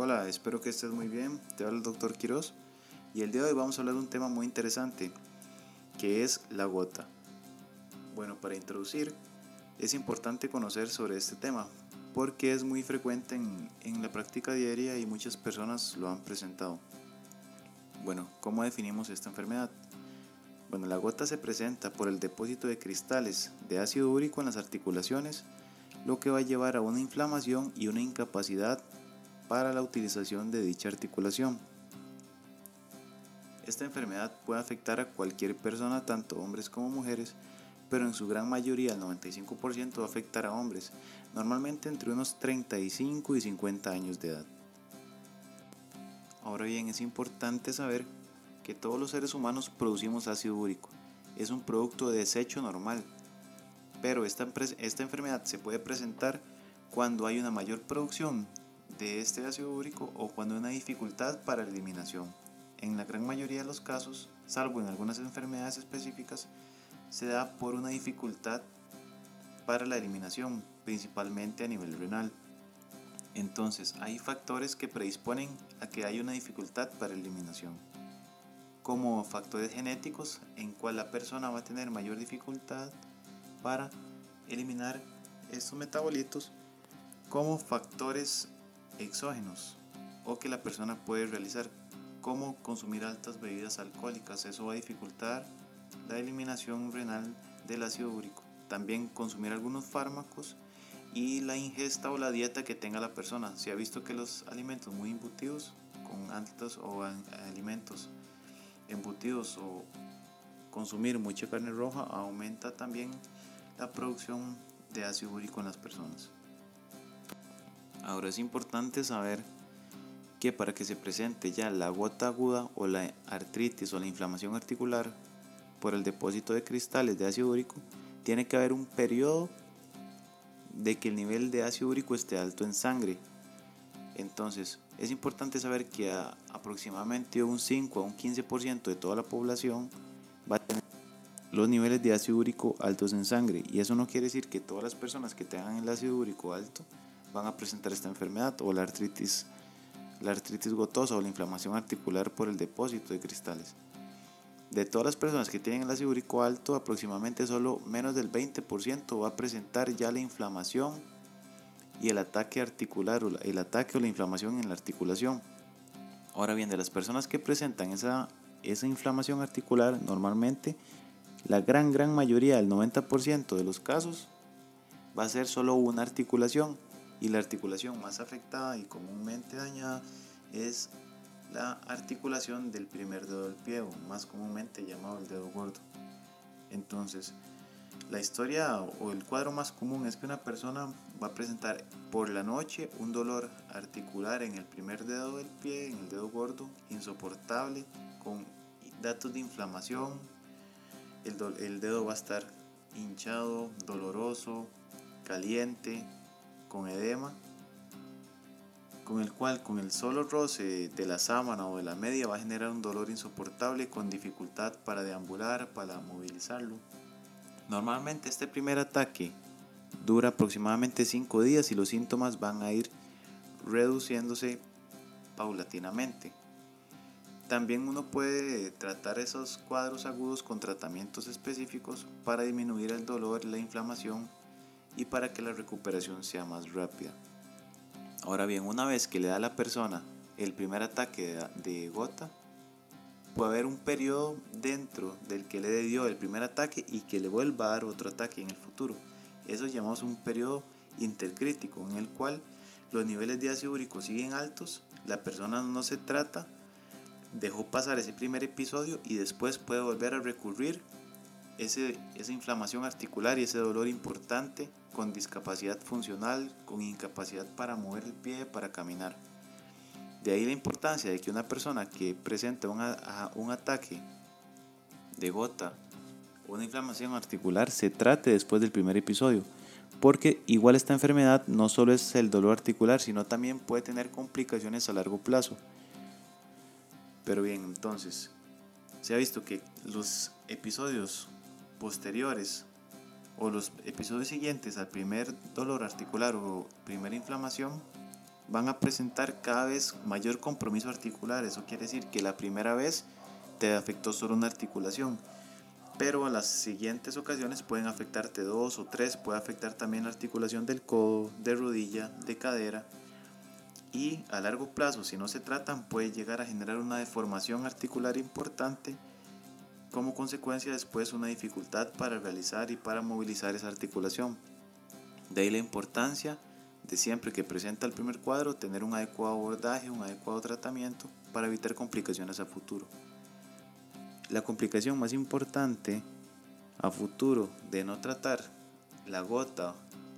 Hola, espero que estés muy bien. Te habla el doctor Quiroz y el día de hoy vamos a hablar de un tema muy interesante que es la gota. Bueno, para introducir, es importante conocer sobre este tema porque es muy frecuente en, en la práctica diaria y muchas personas lo han presentado. Bueno, ¿cómo definimos esta enfermedad? Bueno, la gota se presenta por el depósito de cristales de ácido úrico en las articulaciones, lo que va a llevar a una inflamación y una incapacidad para la utilización de dicha articulación. Esta enfermedad puede afectar a cualquier persona, tanto hombres como mujeres, pero en su gran mayoría, el 95%, va a afectar a hombres, normalmente entre unos 35 y 50 años de edad. Ahora bien, es importante saber que todos los seres humanos producimos ácido úrico. Es un producto de desecho normal, pero esta, esta enfermedad se puede presentar cuando hay una mayor producción de este ácido úrico o cuando hay una dificultad para eliminación. En la gran mayoría de los casos, salvo en algunas enfermedades específicas, se da por una dificultad para la eliminación, principalmente a nivel renal. Entonces, hay factores que predisponen a que haya una dificultad para eliminación, como factores genéticos en cual la persona va a tener mayor dificultad para eliminar estos metabolitos, como factores exógenos o que la persona puede realizar, como consumir altas bebidas alcohólicas. Eso va a dificultar la eliminación renal del ácido úrico. También consumir algunos fármacos y la ingesta o la dieta que tenga la persona. Se ha visto que los alimentos muy embutidos, con altos o alimentos embutidos o consumir mucha carne roja aumenta también la producción de ácido úrico en las personas. Ahora es importante saber que para que se presente ya la gota aguda o la artritis o la inflamación articular por el depósito de cristales de ácido úrico, tiene que haber un periodo de que el nivel de ácido úrico esté alto en sangre. Entonces, es importante saber que aproximadamente un 5 a un 15% de toda la población va a tener los niveles de ácido úrico altos en sangre. Y eso no quiere decir que todas las personas que tengan el ácido úrico alto van a presentar esta enfermedad o la artritis, la artritis gotosa o la inflamación articular por el depósito de cristales. De todas las personas que tienen el ácido alto, aproximadamente solo menos del 20% va a presentar ya la inflamación y el ataque articular, o el ataque o la inflamación en la articulación. Ahora bien, de las personas que presentan esa, esa inflamación articular, normalmente la gran, gran mayoría, el 90% de los casos, va a ser solo una articulación y la articulación más afectada y comúnmente dañada es la articulación del primer dedo del pie, o más comúnmente llamado el dedo gordo. Entonces, la historia o el cuadro más común es que una persona va a presentar por la noche un dolor articular en el primer dedo del pie, en el dedo gordo, insoportable, con datos de inflamación. El, el dedo va a estar hinchado, doloroso, caliente, con edema, con el cual con el solo roce de la sábana o de la media va a generar un dolor insoportable con dificultad para deambular, para movilizarlo. Normalmente este primer ataque dura aproximadamente 5 días y los síntomas van a ir reduciéndose paulatinamente. También uno puede tratar esos cuadros agudos con tratamientos específicos para disminuir el dolor la inflamación y para que la recuperación sea más rápida. Ahora bien, una vez que le da a la persona el primer ataque de gota, puede haber un periodo dentro del que le dio el primer ataque y que le vuelva a dar otro ataque en el futuro. Eso llamamos un periodo intercrítico en el cual los niveles de ácido úrico siguen altos, la persona no se trata, dejó pasar ese primer episodio y después puede volver a recurrir ese, esa inflamación articular y ese dolor importante con discapacidad funcional, con incapacidad para mover el pie, para caminar. De ahí la importancia de que una persona que presenta un, un ataque de gota o una inflamación articular se trate después del primer episodio. Porque igual esta enfermedad no solo es el dolor articular, sino también puede tener complicaciones a largo plazo. Pero bien, entonces, se ha visto que los episodios posteriores o los episodios siguientes al primer dolor articular o primera inflamación van a presentar cada vez mayor compromiso articular. Eso quiere decir que la primera vez te afectó solo una articulación, pero a las siguientes ocasiones pueden afectarte dos o tres, puede afectar también la articulación del codo, de rodilla, de cadera. Y a largo plazo, si no se tratan, puede llegar a generar una deformación articular importante como consecuencia después una dificultad para realizar y para movilizar esa articulación. De ahí la importancia de siempre que presenta el primer cuadro tener un adecuado abordaje, un adecuado tratamiento para evitar complicaciones a futuro. La complicación más importante a futuro de no tratar la gota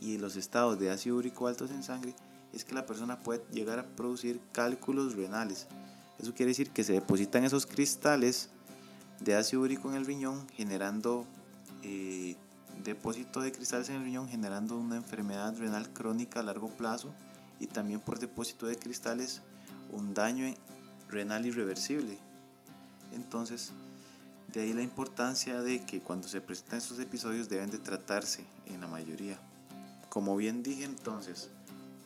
y los estados de ácido úrico altos en sangre es que la persona puede llegar a producir cálculos renales. Eso quiere decir que se depositan esos cristales de ácido úrico en el riñón generando eh, depósito de cristales en el riñón generando una enfermedad renal crónica a largo plazo y también por depósito de cristales un daño renal irreversible. Entonces, de ahí la importancia de que cuando se presentan estos episodios deben de tratarse en la mayoría. Como bien dije entonces,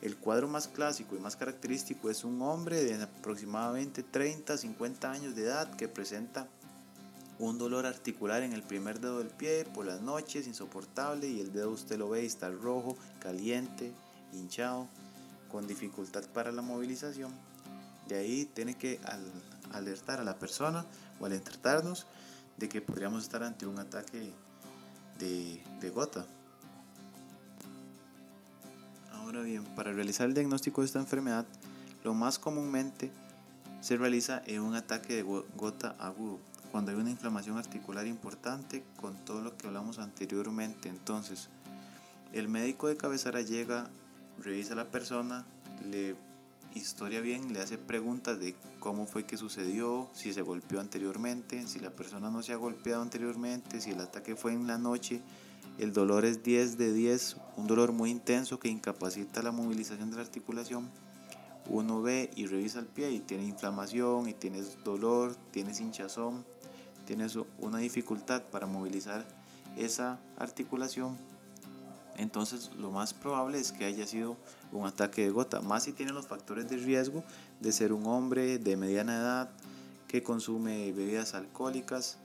el cuadro más clásico y más característico es un hombre de aproximadamente 30 50 años de edad que presenta un dolor articular en el primer dedo del pie por las noches, insoportable, y el dedo usted lo ve y está rojo, caliente, hinchado, con dificultad para la movilización. De ahí tiene que alertar a la persona o alertarnos de que podríamos estar ante un ataque de, de gota. Ahora bien, para realizar el diagnóstico de esta enfermedad, lo más comúnmente se realiza en un ataque de gota agudo cuando hay una inflamación articular importante con todo lo que hablamos anteriormente. Entonces, el médico de cabecera llega, revisa a la persona, le historia bien, le hace preguntas de cómo fue que sucedió, si se golpeó anteriormente, si la persona no se ha golpeado anteriormente, si el ataque fue en la noche. El dolor es 10 de 10, un dolor muy intenso que incapacita la movilización de la articulación uno ve y revisa el pie y tiene inflamación y tienes dolor, tienes hinchazón, tienes una dificultad para movilizar esa articulación, entonces lo más probable es que haya sido un ataque de gota, más si tiene los factores de riesgo de ser un hombre de mediana edad que consume bebidas alcohólicas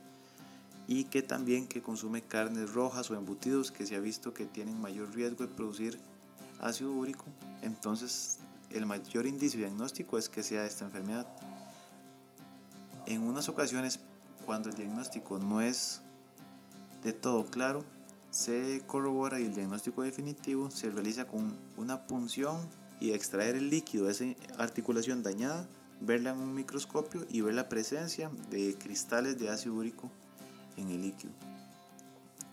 y que también que consume carnes rojas o embutidos que se ha visto que tienen mayor riesgo de producir ácido úrico, entonces el mayor indicio diagnóstico es que sea esta enfermedad. En unas ocasiones, cuando el diagnóstico no es de todo claro, se corrobora y el diagnóstico definitivo se realiza con una punción y extraer el líquido de esa articulación dañada, verla en un microscopio y ver la presencia de cristales de ácido úrico en el líquido.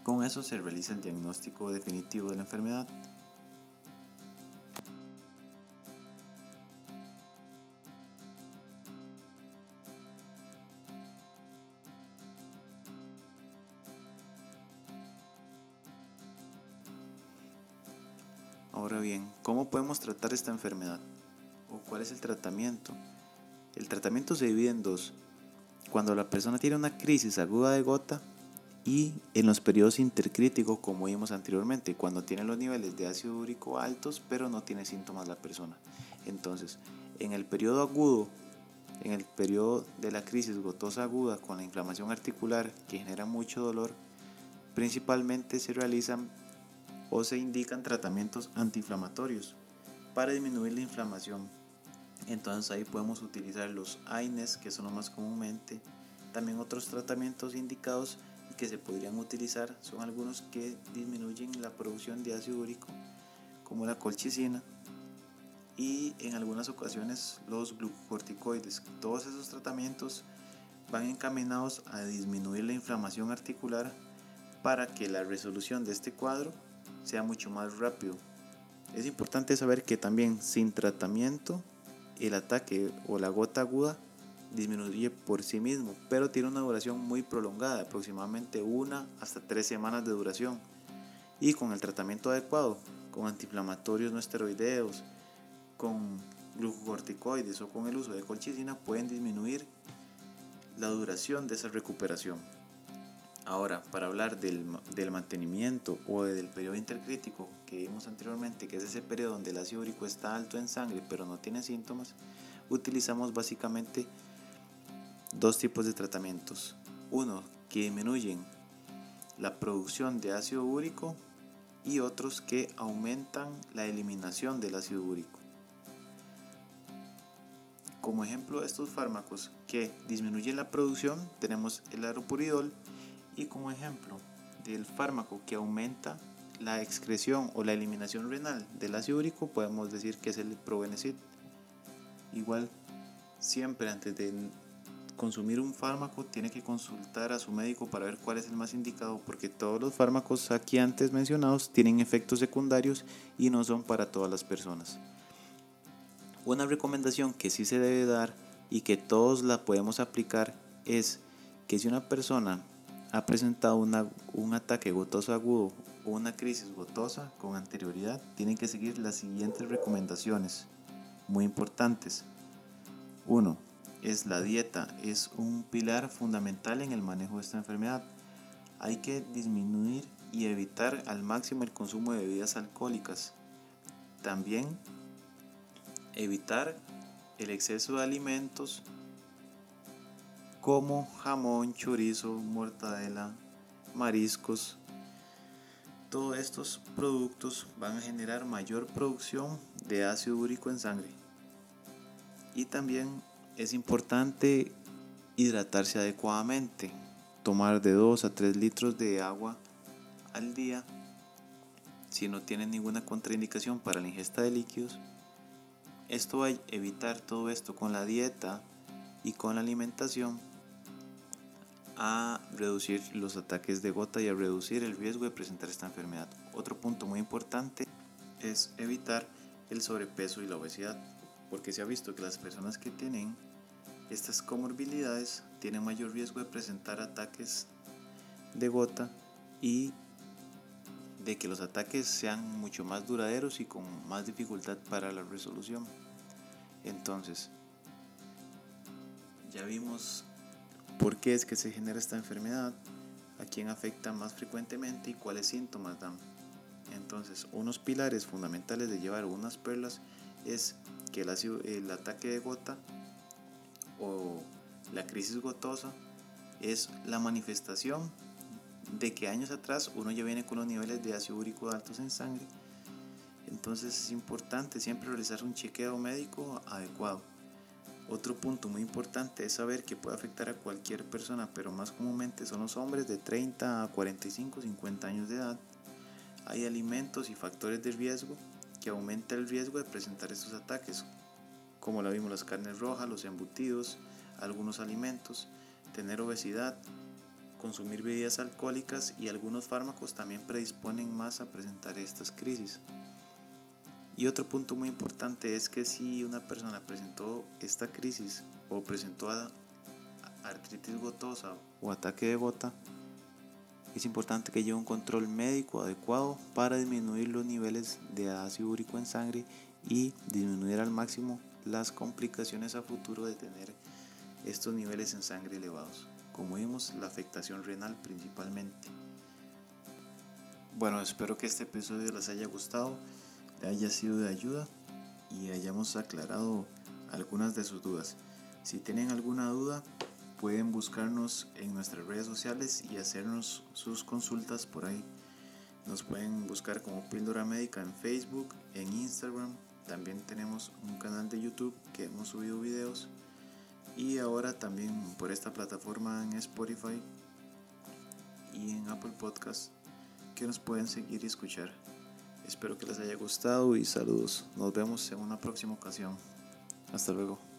Con eso se realiza el diagnóstico definitivo de la enfermedad. Podemos tratar esta enfermedad? ¿O cuál es el tratamiento? El tratamiento se divide en dos. Cuando la persona tiene una crisis aguda de gota y en los periodos intercríticos, como vimos anteriormente, cuando tiene los niveles de ácido úrico altos, pero no tiene síntomas la persona. Entonces, en el periodo agudo, en el periodo de la crisis gotosa aguda con la inflamación articular que genera mucho dolor, principalmente se realizan o se indican tratamientos antiinflamatorios para disminuir la inflamación. Entonces ahí podemos utilizar los AINES, que son los más comúnmente. También otros tratamientos indicados que se podrían utilizar son algunos que disminuyen la producción de ácido úrico, como la colchicina y en algunas ocasiones los glucocorticoides. Todos esos tratamientos van encaminados a disminuir la inflamación articular para que la resolución de este cuadro sea mucho más rápido. Es importante saber que también sin tratamiento el ataque o la gota aguda disminuye por sí mismo, pero tiene una duración muy prolongada, aproximadamente una hasta tres semanas de duración. Y con el tratamiento adecuado, con antiinflamatorios no esteroideos, con glucocorticoides o con el uso de colchicina, pueden disminuir la duración de esa recuperación. Ahora, para hablar del, del, mantenimiento o del periodo intercrítico que vimos anteriormente, que es ese periodo donde el ácido úrico está alto en sangre pero no tiene síntomas, utilizamos básicamente dos tipos de tratamientos. Uno, que disminuyen la producción de ácido úrico y otros que aumentan la eliminación del ácido úrico. Como ejemplo de estos fármacos que disminuyen la producción tenemos el aropuridol y como ejemplo del fármaco que aumenta la excreción o la eliminación renal del ácido úrico podemos decir que es el probenecid. Igual siempre antes de consumir un fármaco tiene que consultar a su médico para ver cuál es el más indicado porque todos los fármacos aquí antes mencionados tienen efectos secundarios y no son para todas las personas. Una recomendación que sí se debe dar y que todos la podemos aplicar es que si una persona ha presentado un ataque gotoso agudo o una crisis gotosa con anterioridad, tienen que seguir las siguientes recomendaciones muy importantes. 1 es la dieta, es un pilar fundamental en el manejo de esta enfermedad. Hay que disminuir y evitar al máximo el consumo de bebidas alcohólicas. También evitar el exceso de alimentos como jamón, chorizo, mortadela, mariscos. Todos estos productos van a generar mayor producción de ácido úrico en sangre. Y también es importante hidratarse adecuadamente, tomar de 2 a 3 litros de agua al día. Si no tiene ninguna contraindicación para la ingesta de líquidos, esto va a evitar todo esto con la dieta y con la alimentación a reducir los ataques de gota y a reducir el riesgo de presentar esta enfermedad. Otro punto muy importante es evitar el sobrepeso y la obesidad porque se ha visto que las personas que tienen estas comorbilidades tienen mayor riesgo de presentar ataques de gota y de que los ataques sean mucho más duraderos y con más dificultad para la resolución. Entonces, ya vimos por qué es que se genera esta enfermedad, a quién afecta más frecuentemente y cuáles síntomas dan. Entonces, unos pilares fundamentales de llevar unas perlas es que el, el ataque de gota o la crisis gotosa es la manifestación de que años atrás uno ya viene con los niveles de ácido úrico altos en sangre. Entonces es importante siempre realizar un chequeo médico adecuado. Otro punto muy importante es saber que puede afectar a cualquier persona, pero más comúnmente son los hombres de 30 a 45, 50 años de edad. Hay alimentos y factores de riesgo que aumenta el riesgo de presentar estos ataques, como la vimos las carnes rojas, los embutidos, algunos alimentos, tener obesidad, consumir bebidas alcohólicas y algunos fármacos también predisponen más a presentar estas crisis. Y otro punto muy importante es que si una persona presentó esta crisis o presentó artritis gotosa o ataque de gota, es importante que lleve un control médico adecuado para disminuir los niveles de ácido úrico en sangre y disminuir al máximo las complicaciones a futuro de tener estos niveles en sangre elevados. Como vimos, la afectación renal principalmente. Bueno, espero que este episodio les haya gustado, haya sido de ayuda y hayamos aclarado algunas de sus dudas. Si tienen alguna duda, pueden buscarnos en nuestras redes sociales y hacernos sus consultas por ahí. Nos pueden buscar como Píldora Médica en Facebook, en Instagram. También tenemos un canal de YouTube que hemos subido videos. Y ahora también por esta plataforma en Spotify y en Apple Podcast que nos pueden seguir y escuchar. Espero que les haya gustado y saludos. Nos vemos en una próxima ocasión. Hasta luego.